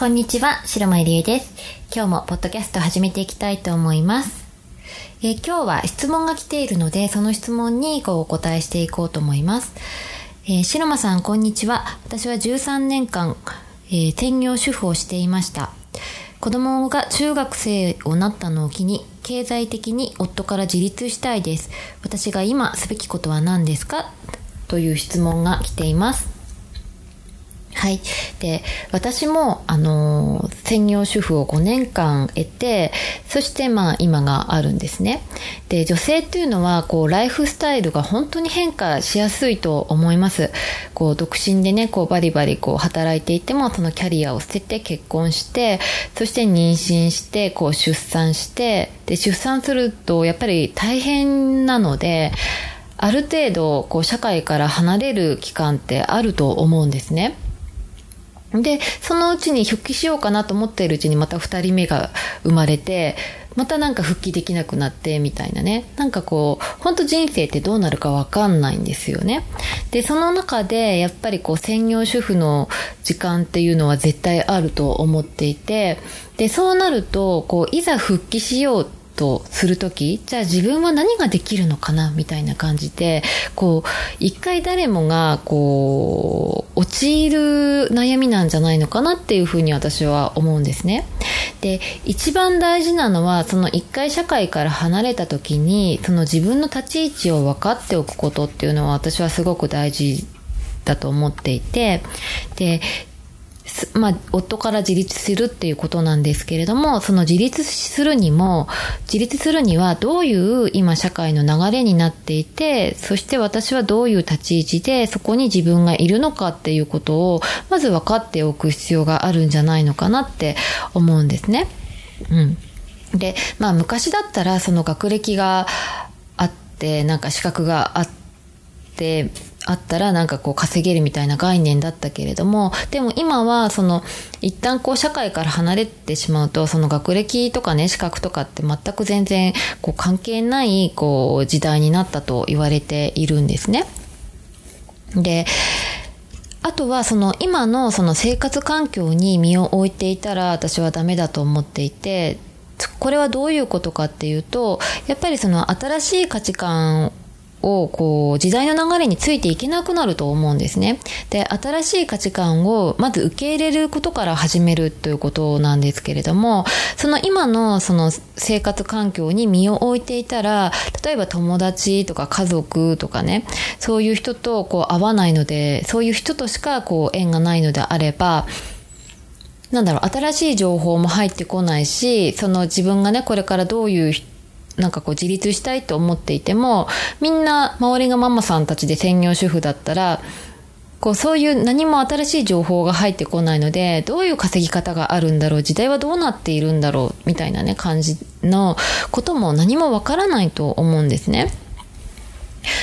こんにちは、白間入江です。今日もポッドキャスト始めていきたいと思います。え今日は質問が来ているので、その質問にこうお答えしていこうと思います。えー、白間さん、こんにちは。私は13年間、えー、専業主婦をしていました。子供が中学生をなったのを機に経済的に夫から自立したいです。私が今すべきことは何ですか？という質問が来ています。はい。で、私も、あのー、専業主婦を5年間得て、そしてまあ今があるんですね。で、女性っていうのは、こう、ライフスタイルが本当に変化しやすいと思います。こう、独身でね、こう、バリバリこう、働いていても、そのキャリアを捨てて結婚して、そして妊娠して、こう、出産して、で、出産すると、やっぱり大変なので、ある程度、こう、社会から離れる期間ってあると思うんですね。で、そのうちに復帰しようかなと思っているうちにまた二人目が生まれて、またなんか復帰できなくなってみたいなね。なんかこう、本当人生ってどうなるかわかんないんですよね。で、その中でやっぱりこう専業主婦の時間っていうのは絶対あると思っていて、で、そうなると、こう、いざ復帰しようってとするとき、じゃあ自分は何ができるのかなみたいな感じで、こう、一回誰もが、こう、陥る悩みなんじゃないのかなっていうふうに私は思うんですね。で、一番大事なのは、その一回社会から離れた時に、その自分の立ち位置を分かっておくことっていうのは私はすごく大事だと思っていて、で、まあ、夫から自立するっていうことなんですけれども、その自立するにも、自立するにはどういう今社会の流れになっていて、そして私はどういう立ち位置でそこに自分がいるのかっていうことを、まず分かっておく必要があるんじゃないのかなって思うんですね。うん。で、まあ昔だったらその学歴があって、なんか資格があって、あったらなんかこう稼げるみたいな概念だったけれどもでも今はその一旦こう社会から離れてしまうとその学歴とかね資格とかって全く全然こう関係ないこう時代になったと言われているんですね。であとはその今のその生活環境に身を置いていたら私はダメだと思っていてこれはどういうことかっていうとやっぱりその新しい価値観をこう時代の流れについていけなくなると思うんですね。で、新しい価値観をまず受け入れることから始めるということなんですけれども、その今のその生活環境に身を置いていたら、例えば友達とか家族とかね、そういう人とこう会わないので、そういう人としかこう縁がないのであれば、なんだろう、新しい情報も入ってこないし、その自分がね、これからどういうなんかこう自立したいと思っていても、みんな周りがママさんたちで専業主婦だったら、こうそういう何も新しい情報が入ってこないので、どういう稼ぎ方があるんだろう、時代はどうなっているんだろう、みたいなね、感じのことも何もわからないと思うんですね。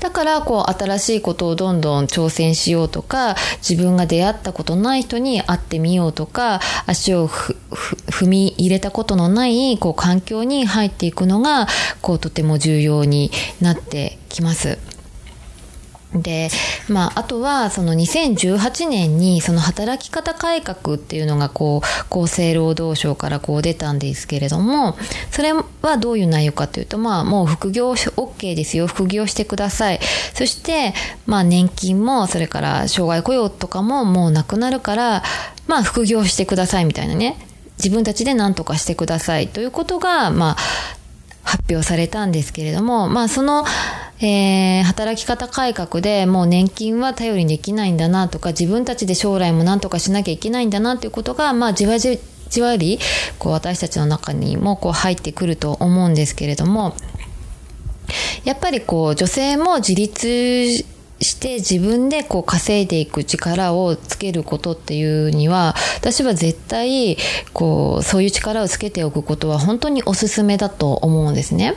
だから、こう、新しいことをどんどん挑戦しようとか、自分が出会ったことない人に会ってみようとか、足を踏み入れたことのない、こう、環境に入っていくのが、こう、とても重要になってきます。で、まあ、あとは、その2018年に、その働き方改革っていうのが、こう、厚生労働省からこう出たんですけれども、それはどういう内容かというと、まあ、もう副業 OK ですよ、副業してください。そして、まあ、年金も、それから障害雇用とかももうなくなるから、まあ、副業してくださいみたいなね。自分たちで何とかしてくださいということが、まあ、発表されたんですけれども、まあ、その、えー、働き方改革でもう年金は頼りにできないんだなとか、自分たちで将来も何とかしなきゃいけないんだなということが、まあ、じわじじわりこう私たちの中にもこう入ってくると思うんですけれどもやっぱりこう女性も自立して自分でこう稼いでいく力をつけることっていうには私は絶対こうそういう力をつけておくことは本当におすすめだと思うんですね。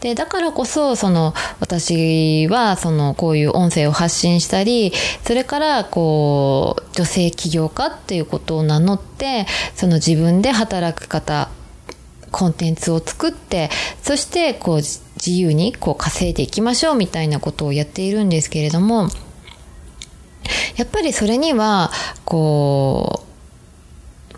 でだからこそその私はそのこういう音声を発信したりそれからこう女性起業家っていうことを名乗ってその自分で働く方コンテンツを作ってそしてこう自由にこう稼いでいきましょうみたいなことをやっているんですけれどもやっぱりそれにはこ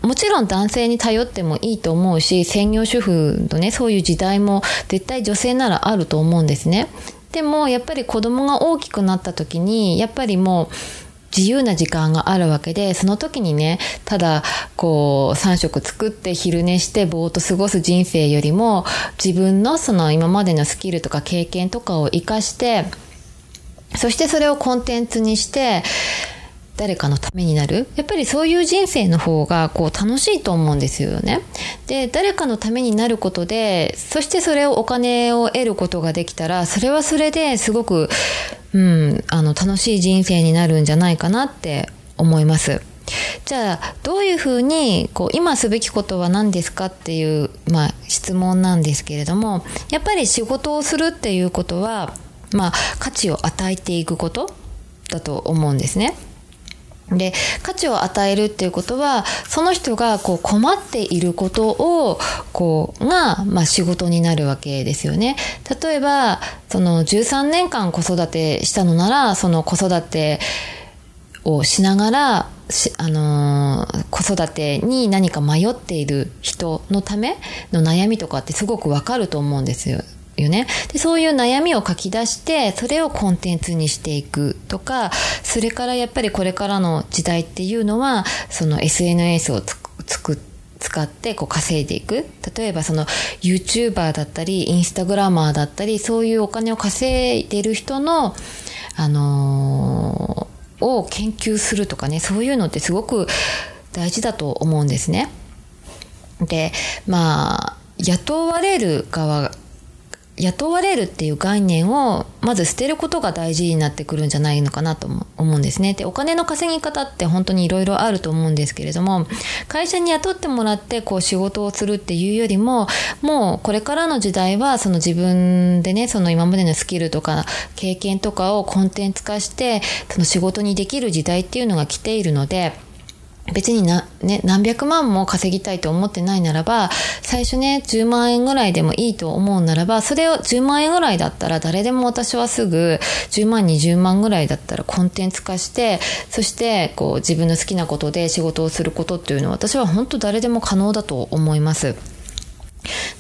うもちろん男性に頼ってもいいと思うし専業主婦のねそういう時代も絶対女性ならあると思うんですね。でもやっぱり子供が大きくなった時にやっぱりもう自由な時間があるわけでその時にねただこう3食作って昼寝してぼーっと過ごす人生よりも自分のその今までのスキルとか経験とかを生かしてそしてそれをコンテンツにして誰かのためになるやっぱりそういう人生の方がこう楽しいと思うんですよね。で誰かのためになることでそしてそれをお金を得ることができたらそれはそれですごく、うん、あの楽しい人生になるんじゃないかなって思います。じゃあどういうふうにこう今すべきことは何ですかっていう、まあ、質問なんですけれどもやっぱり仕事をするっていうことは、まあ、価値を与えていくことだと思うんですね。で価値を与えるっていうことはその人がこう困っていることをこうが、まあ、仕事になるわけですよね。例えばその13年間子育てしたのならその子育てをしながらあのー、子育てに何か迷っている人のための悩みとかってすごくわかると思うんですよ。よね。で、そういう悩みを書き出して、それをコンテンツにしていくとか、それからやっぱりこれからの時代っていうのは、その SNS をつく使ってこう稼いでいく。例えばその YouTuber だったり、インスタグラマーだったり、そういうお金を稼いでる人の、あのー、を研究するとかね、そういうのってすごく大事だと思うんですね。で、まあ、雇われる側雇われるっていう概念をまず捨てることが大事になってくるんじゃないのかなと思うんですね。でお金の稼ぎ方って本当にいろいろあると思うんですけれども会社に雇ってもらってこう仕事をするっていうよりももうこれからの時代はその自分でねその今までのスキルとか経験とかをコンテンツ化してその仕事にできる時代っていうのが来ているので。別にな、ね、何百万も稼ぎたいと思ってないならば、最初ね、10万円ぐらいでもいいと思うならば、それを10万円ぐらいだったら誰でも私はすぐ10万、20万ぐらいだったらコンテンツ化して、そしてこう自分の好きなことで仕事をすることっていうのは私は本当誰でも可能だと思います。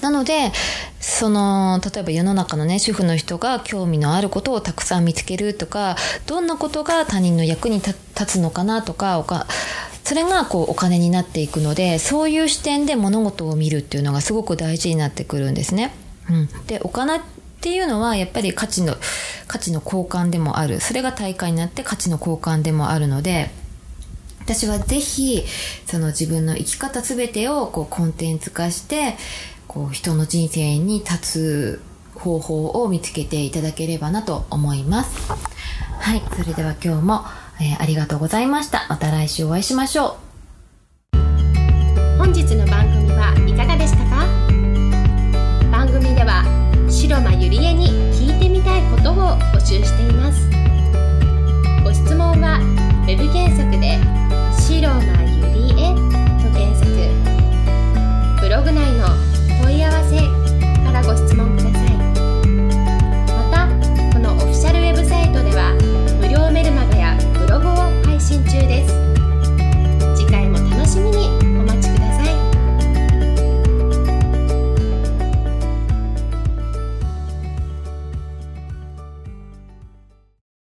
なので、その、例えば世の中のね、主婦の人が興味のあることをたくさん見つけるとか、どんなことが他人の役に立つのかなとか、それがこうお金になっていくのでそういう視点で物事を見るっていうのがすごく大事になってくるんですね。うん、でお金っていうのはやっぱり価値の価値の交換でもあるそれが対価になって価値の交換でもあるので私はぜひその自分の生き方全てをこうコンテンツ化してこう人の人生に立つ方法を見つけていただければなと思います。はい、それでは今日もえー、ありがとうございました。また来週お会いしましょう。本日の番組はいかがでしたか？番組では白間ゆりえに聞いてみたいことを募集しています。ご質問は web 検索で「白間